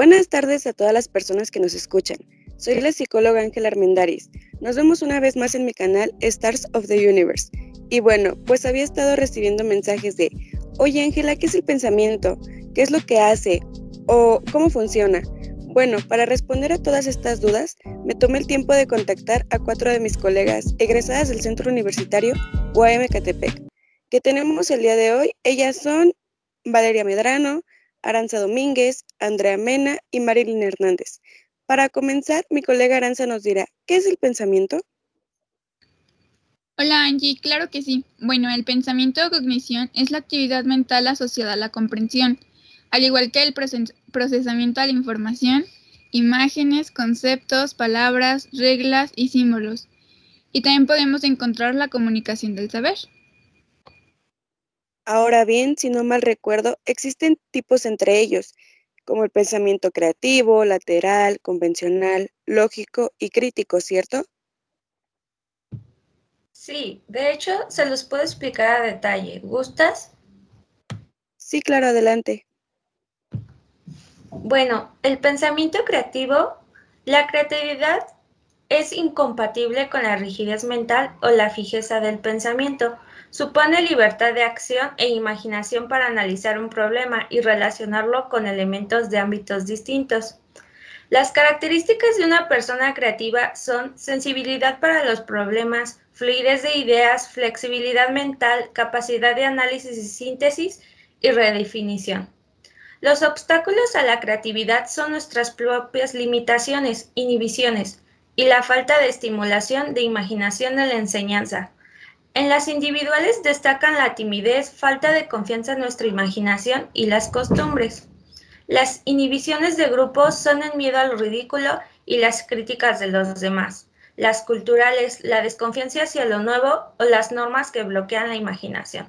Buenas tardes a todas las personas que nos escuchan. Soy la psicóloga Ángela Armendaris. Nos vemos una vez más en mi canal Stars of the Universe. Y bueno, pues había estado recibiendo mensajes de, oye Ángela, ¿qué es el pensamiento? ¿Qué es lo que hace? ¿O cómo funciona? Bueno, para responder a todas estas dudas, me tomé el tiempo de contactar a cuatro de mis colegas egresadas del Centro Universitario UAM Catepec, que tenemos el día de hoy. Ellas son Valeria Medrano, Aranza Domínguez, Andrea Mena y Marilyn Hernández. Para comenzar, mi colega Aranza nos dirá, ¿qué es el pensamiento? Hola Angie, claro que sí. Bueno, el pensamiento o cognición es la actividad mental asociada a la comprensión al igual que el procesamiento de la información, imágenes, conceptos, palabras, reglas y símbolos. Y también podemos encontrar la comunicación del saber. Ahora bien, si no mal recuerdo, existen tipos entre ellos, como el pensamiento creativo, lateral, convencional, lógico y crítico, ¿cierto? Sí, de hecho, se los puedo explicar a detalle. ¿Gustas? Sí, claro, adelante. Bueno, el pensamiento creativo, la creatividad es incompatible con la rigidez mental o la fijeza del pensamiento. Supone libertad de acción e imaginación para analizar un problema y relacionarlo con elementos de ámbitos distintos. Las características de una persona creativa son sensibilidad para los problemas, fluidez de ideas, flexibilidad mental, capacidad de análisis y síntesis y redefinición. Los obstáculos a la creatividad son nuestras propias limitaciones, inhibiciones y la falta de estimulación de imaginación en la enseñanza. En las individuales destacan la timidez, falta de confianza en nuestra imaginación y las costumbres. Las inhibiciones de grupos son el miedo al ridículo y las críticas de los demás. Las culturales, la desconfianza hacia lo nuevo o las normas que bloquean la imaginación.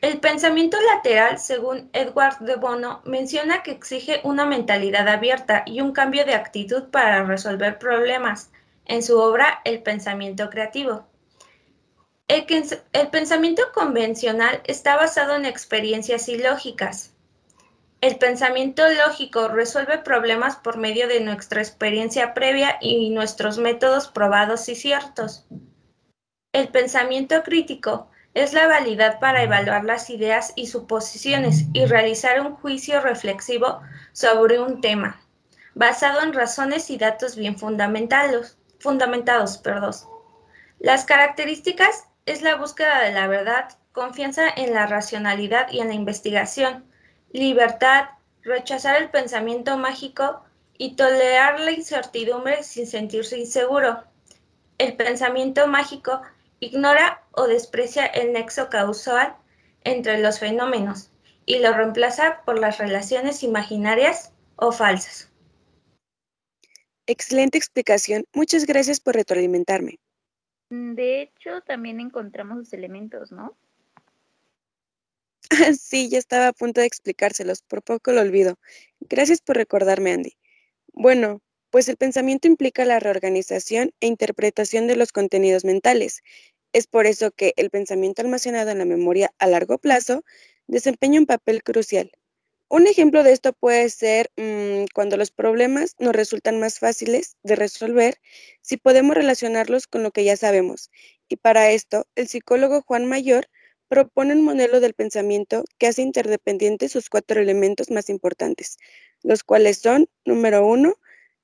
El pensamiento lateral, según Edward de Bono, menciona que exige una mentalidad abierta y un cambio de actitud para resolver problemas, en su obra El pensamiento creativo. El, pensamiento convencional está basado en experiencias ilógicas. El pensamiento lógico resuelve problemas por medio de nuestra experiencia previa y nuestros métodos probados y ciertos. El pensamiento crítico es la validad para evaluar las ideas y suposiciones y realizar un juicio reflexivo sobre un tema, basado en razones y datos bien fundamentados. fundamentados. Perdón. Las características es la búsqueda de la verdad, confianza en la racionalidad y en la investigación, libertad, rechazar el pensamiento mágico y tolerar la incertidumbre sin sentirse inseguro. El pensamiento mágico ignora o desprecia el nexo causal entre los fenómenos y lo reemplaza por las relaciones imaginarias o falsas. Excelente explicación. Muchas gracias por retroalimentarme. De hecho, también encontramos los elementos, ¿no? sí, ya estaba a punto de explicárselos, por poco lo olvido. Gracias por recordarme, Andy. Bueno, pues el pensamiento implica la reorganización e interpretación de los contenidos mentales. Es por eso que el pensamiento almacenado en la memoria a largo plazo desempeña un papel crucial. Un ejemplo de esto puede ser mm, cuando los problemas nos resultan más fáciles de resolver si podemos relacionarlos con lo que ya sabemos. Y para esto, el psicólogo Juan Mayor propone un modelo del pensamiento que hace interdependientes sus cuatro elementos más importantes, los cuales son, número uno,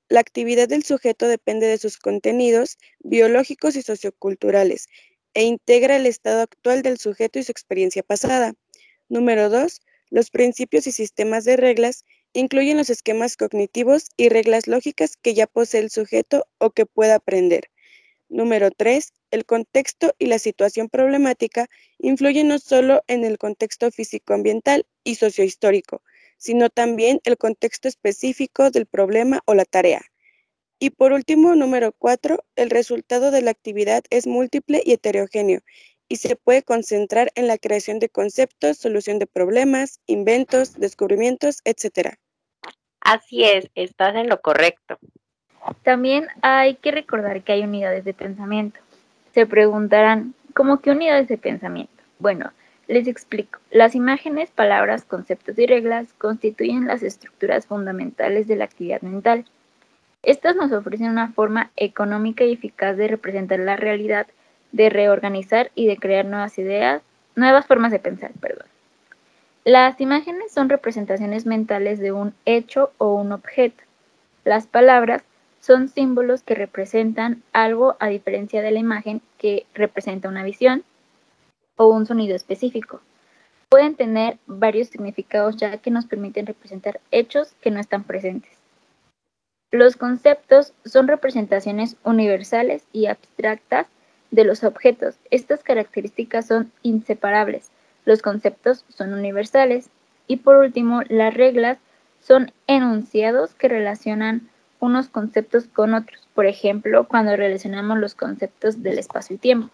la actividad del sujeto depende de sus contenidos biológicos y socioculturales e integra el estado actual del sujeto y su experiencia pasada. Número dos, los principios y sistemas de reglas incluyen los esquemas cognitivos y reglas lógicas que ya posee el sujeto o que pueda aprender. Número tres, el contexto y la situación problemática influyen no solo en el contexto físico-ambiental y sociohistórico, sino también el contexto específico del problema o la tarea. Y por último, número cuatro, el resultado de la actividad es múltiple y heterogéneo y se puede concentrar en la creación de conceptos, solución de problemas, inventos, descubrimientos, etc. Así es, estás en lo correcto. También hay que recordar que hay unidades de pensamiento. Se preguntarán, ¿cómo qué unidades de pensamiento? Bueno, Les explico. Las imágenes, palabras, conceptos y reglas constituyen las estructuras fundamentales de la actividad mental. Estas nos ofrecen una forma económica y eficaz de representar la realidad, de reorganizar y de crear nuevas ideas, nuevas formas de pensar, perdón. Las imágenes son representaciones mentales de un hecho o un objeto. Las palabras son símbolos que representan algo a diferencia de la imagen que representa una visión o un sonido específico. Pueden tener varios significados ya que nos permiten representar hechos que no están presentes. Los conceptos son representaciones universales y abstractas de los objetos. Estas características son inseparables. Los conceptos son universales. Y por último, las reglas son enunciados que relacionan unos conceptos con otros. Por ejemplo, cuando relacionamos los conceptos del espacio y tiempo.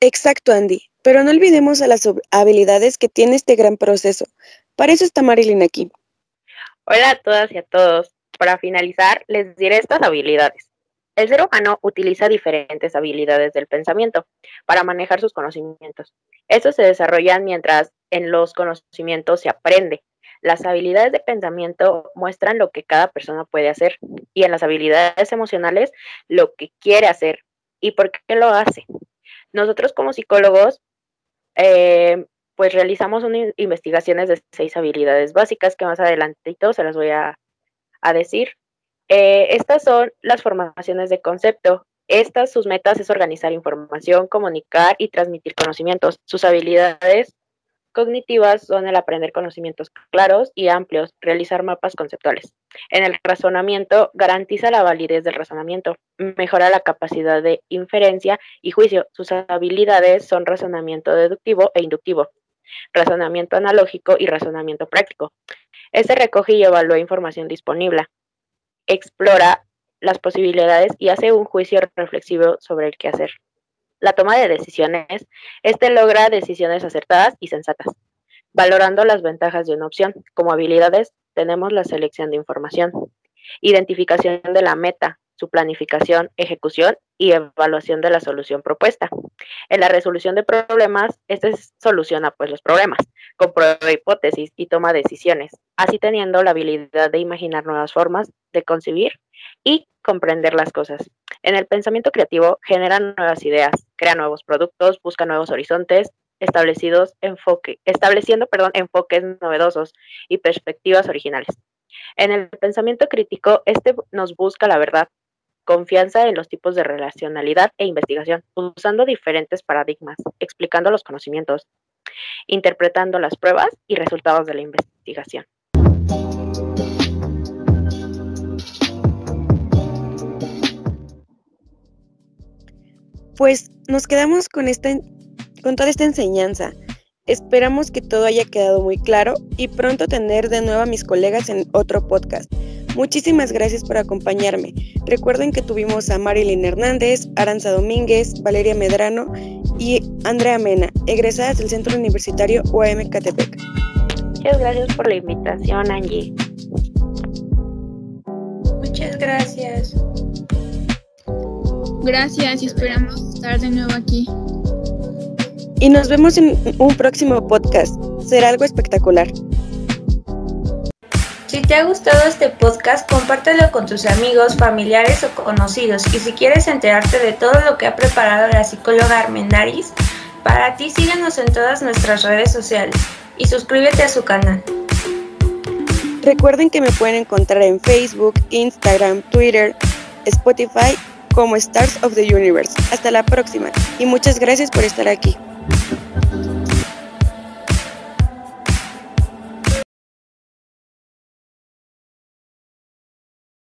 Exacto, Andy. Pero no olvidemos a las habilidades que tiene este gran proceso. Para eso está Marilyn aquí. Hola a todas y a todos. Para finalizar, les diré estas habilidades. El ser humano utiliza diferentes habilidades del pensamiento para manejar sus conocimientos. Estos se desarrollan mientras en los conocimientos se aprende. Las habilidades de pensamiento muestran lo que cada persona puede hacer y en las habilidades emocionales lo que quiere hacer y por qué lo hace. Nosotros como psicólogos, eh, pues realizamos unas investigaciones de seis habilidades básicas que más adelantito se las voy a, a decir. Eh, estas son las formaciones de concepto. Estas, sus metas es organizar información, comunicar y transmitir conocimientos. Sus habilidades cognitivas son el aprender conocimientos claros y amplios, realizar mapas conceptuales. En el razonamiento, garantiza la validez del razonamiento, mejora la capacidad de inferencia y juicio. Sus habilidades son razonamiento deductivo e inductivo, razonamiento analógico y razonamiento práctico. Este recoge y evalúa información disponible, explora las posibilidades y hace un juicio reflexivo sobre el qué hacer. La toma de decisiones, este logra decisiones acertadas y sensatas, valorando las ventajas de una opción. Como habilidades tenemos la selección de información, identificación de la meta, su planificación, ejecución y evaluación de la solución propuesta. En la resolución de problemas, este soluciona pues los problemas, comprueba hipótesis y toma decisiones, así teniendo la habilidad de imaginar nuevas formas de concebir y comprender las cosas. En el pensamiento creativo genera nuevas ideas, crea nuevos productos, busca nuevos horizontes, establecidos enfoque, estableciendo perdón, enfoques novedosos y perspectivas originales. En el pensamiento crítico, este nos busca la verdad, confianza en los tipos de relacionalidad e investigación, usando diferentes paradigmas, explicando los conocimientos, interpretando las pruebas y resultados de la investigación. Pues nos quedamos con, esta, con toda esta enseñanza. Esperamos que todo haya quedado muy claro y pronto tener de nuevo a mis colegas en otro podcast. Muchísimas gracias por acompañarme. Recuerden que tuvimos a Marilyn Hernández, Aranza Domínguez, Valeria Medrano y Andrea Mena, egresadas del Centro Universitario UAM Catepec. Muchas gracias por la invitación, Angie. Muchas gracias. Gracias y esperamos estar de nuevo aquí. Y nos vemos en un próximo podcast. Será algo espectacular. Si te ha gustado este podcast, compártelo con tus amigos, familiares o conocidos. Y si quieres enterarte de todo lo que ha preparado la psicóloga Armendaris, para ti síguenos en todas nuestras redes sociales y suscríbete a su canal. Recuerden que me pueden encontrar en Facebook, Instagram, Twitter, Spotify como Stars of the Universe. Hasta la próxima y muchas gracias por estar aquí.